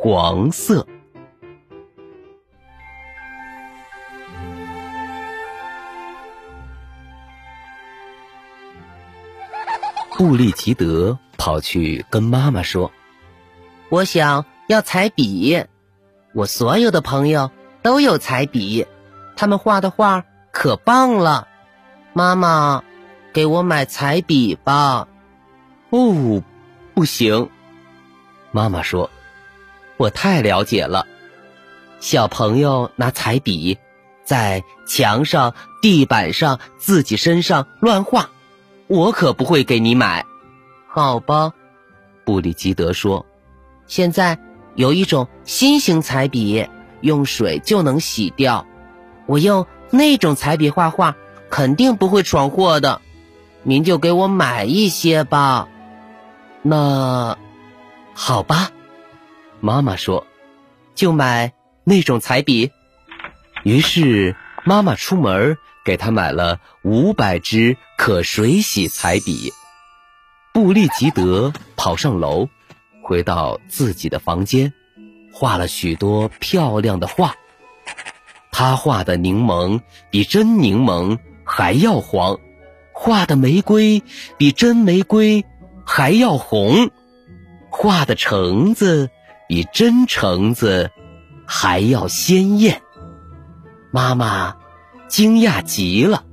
黄色。布利吉德跑去跟妈妈说：“我想要彩笔，我所有的朋友都有彩笔，他们画的画可棒了。妈妈，给我买彩笔吧。”“哦，不行。”妈妈说，“我太了解了。小朋友拿彩笔在墙上、地板上、自己身上乱画。”我可不会给你买，好吧？布里吉德说：“现在有一种新型彩笔，用水就能洗掉。我用那种彩笔画画，肯定不会闯祸的。您就给我买一些吧。”那好吧，妈妈说：“就买那种彩笔。”于是妈妈出门。给他买了五百支可水洗彩笔。布利吉德跑上楼，回到自己的房间，画了许多漂亮的画。他画的柠檬比真柠檬还要黄，画的玫瑰比真玫瑰还要红，画的橙子比真橙子还要鲜艳。妈妈。惊讶极了，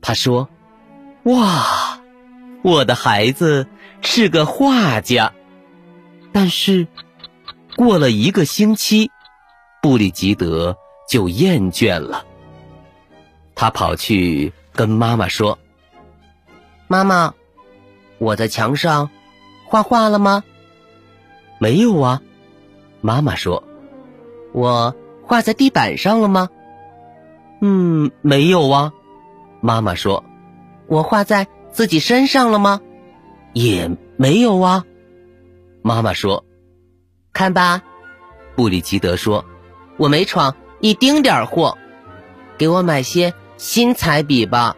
她说：“哇，我的孩子是个画家。”但是过了一个星期，布里吉德就厌倦了。他跑去跟妈妈说：“妈妈，我在墙上画画了吗？”“没有啊。”妈妈说。“我画在地板上了吗？”嗯，没有啊，妈妈说：“我画在自己身上了吗？”也没有啊，妈妈说：“看吧。”布里吉德说：“我没闯一丁点儿祸，给我买些新彩笔吧，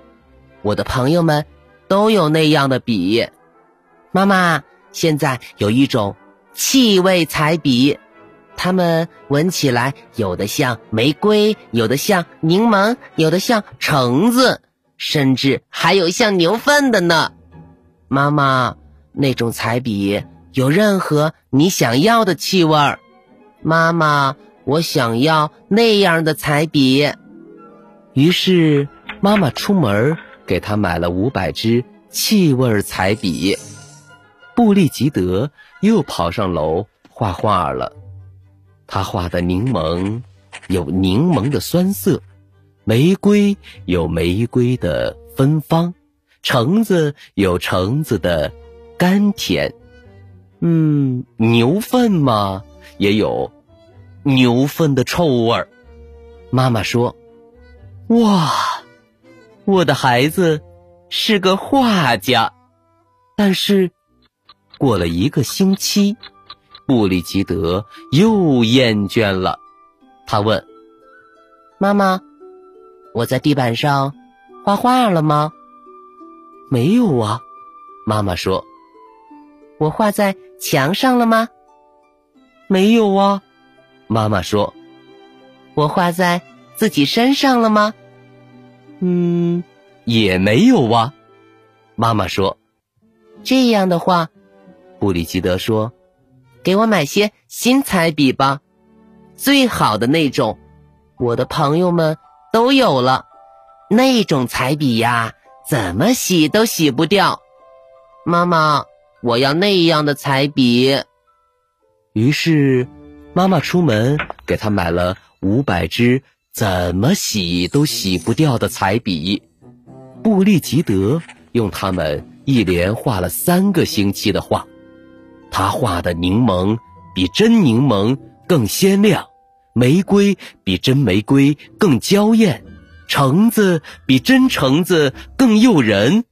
我的朋友们都有那样的笔。妈妈，现在有一种气味彩笔。”它们闻起来有的像玫瑰，有的像柠檬，有的像橙子，甚至还有像牛粪的呢。妈妈，那种彩笔有任何你想要的气味儿。妈妈，我想要那样的彩笔。于是妈妈出门给他买了五百支气味彩笔。布利吉德又跑上楼画画了。他画的柠檬有柠檬的酸涩，玫瑰有玫瑰的芬芳，橙子有橙子的甘甜。嗯，牛粪嘛，也有牛粪的臭味儿。妈妈说：“哇，我的孩子是个画家。”但是过了一个星期。布里吉德又厌倦了，他问：“妈妈，我在地板上画画了吗？”“没有啊。”妈妈说。“我画在墙上了吗？”“没有啊。”妈妈说。“我画在自己身上了吗？”“嗯，也没有啊。”妈妈说。“这样的话，布里吉德说。”给我买些新彩笔吧，最好的那种，我的朋友们都有了。那种彩笔呀，怎么洗都洗不掉。妈妈，我要那样的彩笔。于是，妈妈出门给他买了五百支怎么洗都洗不掉的彩笔。布利吉德用它们一连画了三个星期的画。他画的柠檬比真柠檬更鲜亮，玫瑰比真玫瑰更娇艳，橙子比真橙子更诱人，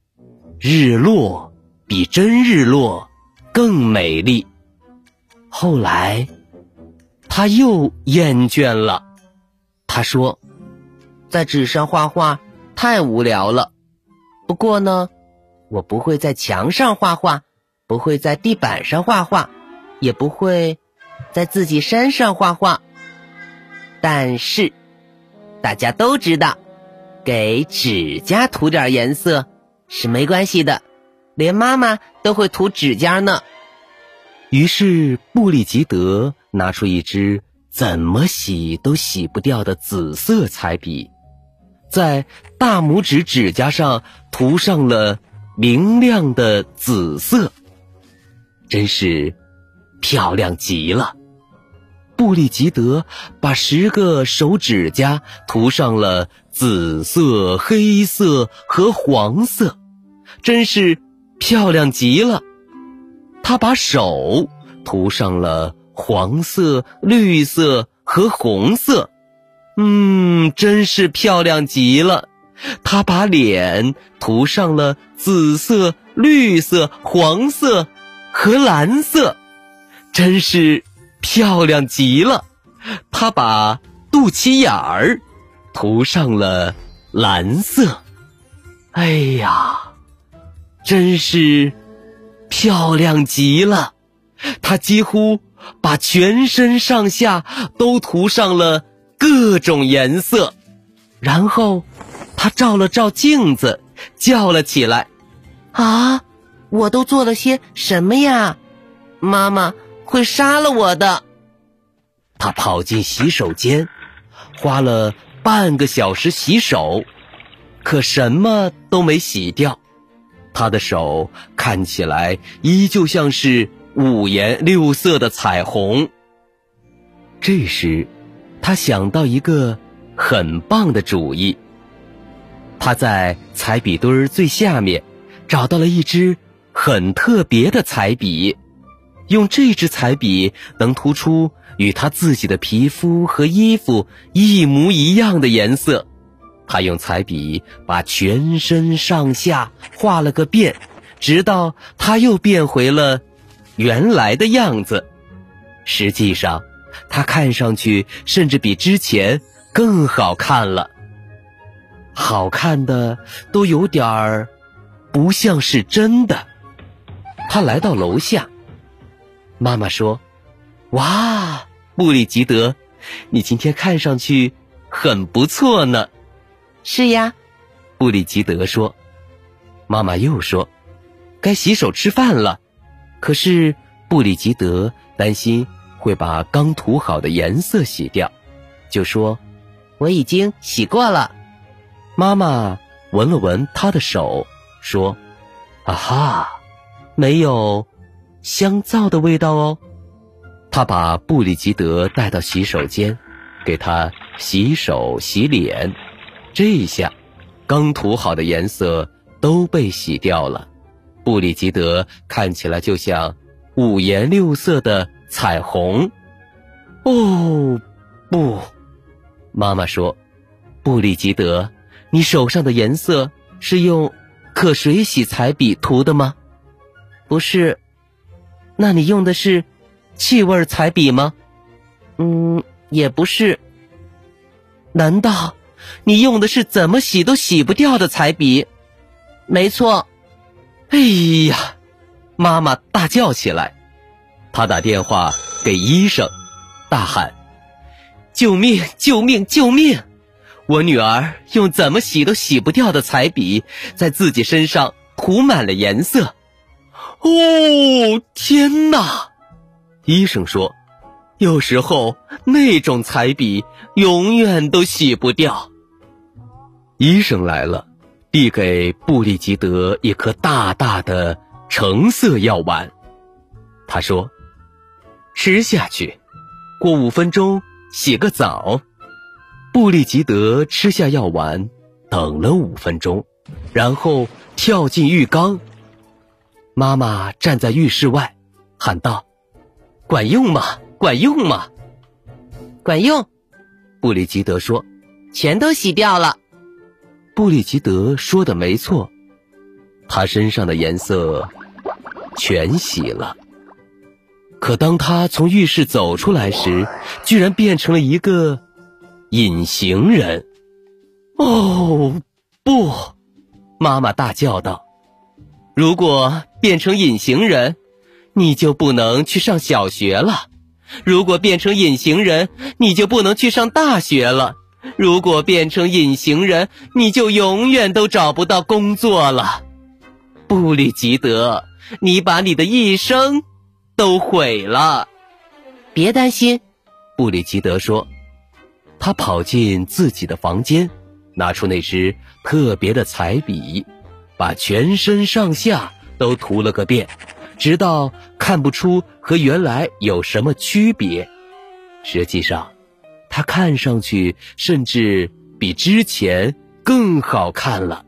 日落比真日落更美丽。后来，他又厌倦了。他说：“在纸上画画太无聊了。不过呢，我不会在墙上画画，不会在地板上画画，也不会在自己身上画画。但是，大家都知道，给指甲涂点颜色是没关系的，连妈妈都会涂指甲呢。”于是，布里吉德拿出一支怎么洗都洗不掉的紫色彩笔，在大拇指指甲上涂上了明亮的紫色，真是漂亮极了。布利吉德把十个手指甲涂上了紫色、黑色和黄色，真是漂亮极了。他把手涂上了黄色、绿色和红色，嗯，真是漂亮极了。他把脸涂上了紫色、绿色、黄色和蓝色，真是漂亮极了。他把肚脐眼儿涂上了蓝色，哎呀，真是。漂亮极了，他几乎把全身上下都涂上了各种颜色，然后他照了照镜子，叫了起来：“啊，我都做了些什么呀？妈妈会杀了我的！”他跑进洗手间，花了半个小时洗手，可什么都没洗掉。他的手看起来依旧像是五颜六色的彩虹。这时，他想到一个很棒的主意。他在彩笔堆儿最下面找到了一支很特别的彩笔，用这支彩笔能涂出与他自己的皮肤和衣服一模一样的颜色。他用彩笔把全身上下画了个遍，直到他又变回了原来的样子。实际上，他看上去甚至比之前更好看了。好看的都有点儿不像是真的。他来到楼下，妈妈说：“哇，布里吉德，你今天看上去很不错呢。”是呀，布里吉德说。妈妈又说：“该洗手吃饭了。”可是布里吉德担心会把刚涂好的颜色洗掉，就说：“我已经洗过了。”妈妈闻了闻他的手，说：“啊哈，没有香皂的味道哦。”他把布里吉德带到洗手间，给他洗手洗脸。这一下，刚涂好的颜色都被洗掉了，布里吉德看起来就像五颜六色的彩虹。哦，不，妈妈说，布里吉德，你手上的颜色是用可水洗彩笔涂的吗？不是，那你用的是气味彩笔吗？嗯，也不是。难道？你用的是怎么洗都洗不掉的彩笔，没错。哎呀，妈妈大叫起来，她打电话给医生，大喊：“救命！救命！救命！我女儿用怎么洗都洗不掉的彩笔，在自己身上涂满了颜色。”哦，天哪！医生说，有时候那种彩笔永远都洗不掉。医生来了，递给布里吉德一颗大大的橙色药丸。他说：“吃下去，过五分钟洗个澡。”布里吉德吃下药丸，等了五分钟，然后跳进浴缸。妈妈站在浴室外，喊道：“管用吗？管用吗？”管用。布里吉德说：“全都洗掉了。”布里吉德说的没错，他身上的颜色全洗了。可当他从浴室走出来时，居然变成了一个隐形人。哦，不！妈妈大叫道：“如果变成隐形人，你就不能去上小学了；如果变成隐形人，你就不能去上大学了；如果变成隐形人，你就永远都找不到工作了。”布里吉德，你把你的一生。都毁了，别担心，布里吉德说。他跑进自己的房间，拿出那支特别的彩笔，把全身上下都涂了个遍，直到看不出和原来有什么区别。实际上，他看上去甚至比之前更好看了，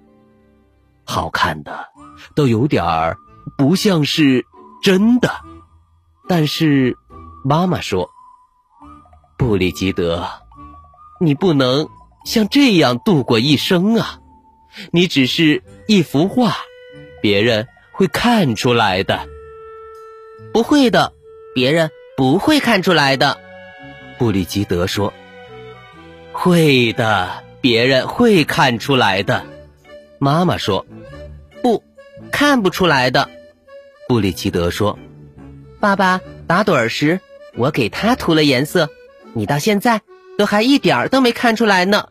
好看的都有点儿不像是真的。但是，妈妈说：“布里吉德，你不能像这样度过一生啊！你只是一幅画，别人会看出来的。”不会的，别人不会看出来的。布里吉德说：“会的，别人会看出来的。”妈妈说：“不，看不出来的。”布里吉德说。爸爸打盹儿时，我给他涂了颜色，你到现在都还一点儿都没看出来呢！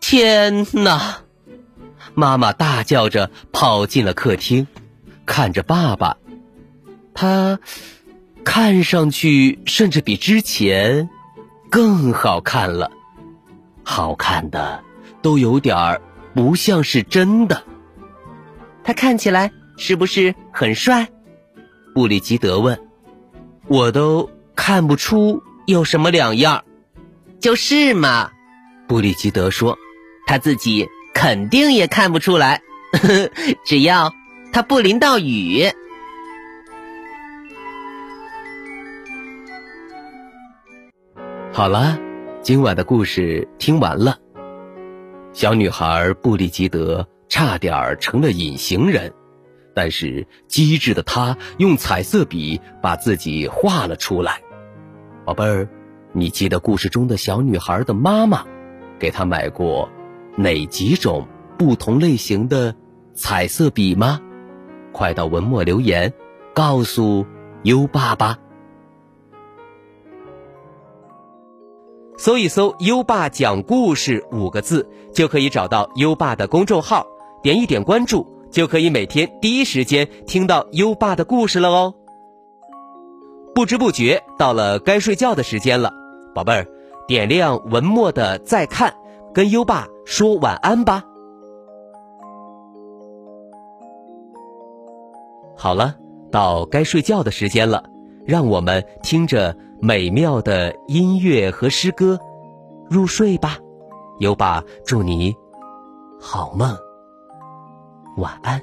天哪！妈妈大叫着跑进了客厅，看着爸爸，他看上去甚至比之前更好看了，好看的都有点儿不像是真的。他看起来是不是很帅？布里吉德问：“我都看不出有什么两样。”就是嘛，布里吉德说：“他自己肯定也看不出来，呵 呵只要他不淋到雨。”好了，今晚的故事听完了。小女孩布里吉德差点成了隐形人。但是机智的她用彩色笔把自己画了出来。宝贝儿，你记得故事中的小女孩的妈妈给她买过哪几种不同类型的彩色笔吗？快到文末留言，告诉优爸吧。搜一搜“优爸讲故事”五个字，就可以找到优爸的公众号，点一点关注。就可以每天第一时间听到优爸的故事了哦。不知不觉到了该睡觉的时间了，宝贝儿，点亮文末的再看，跟优爸说晚安吧。好了，到该睡觉的时间了，让我们听着美妙的音乐和诗歌入睡吧。优爸祝你好梦。晚安。《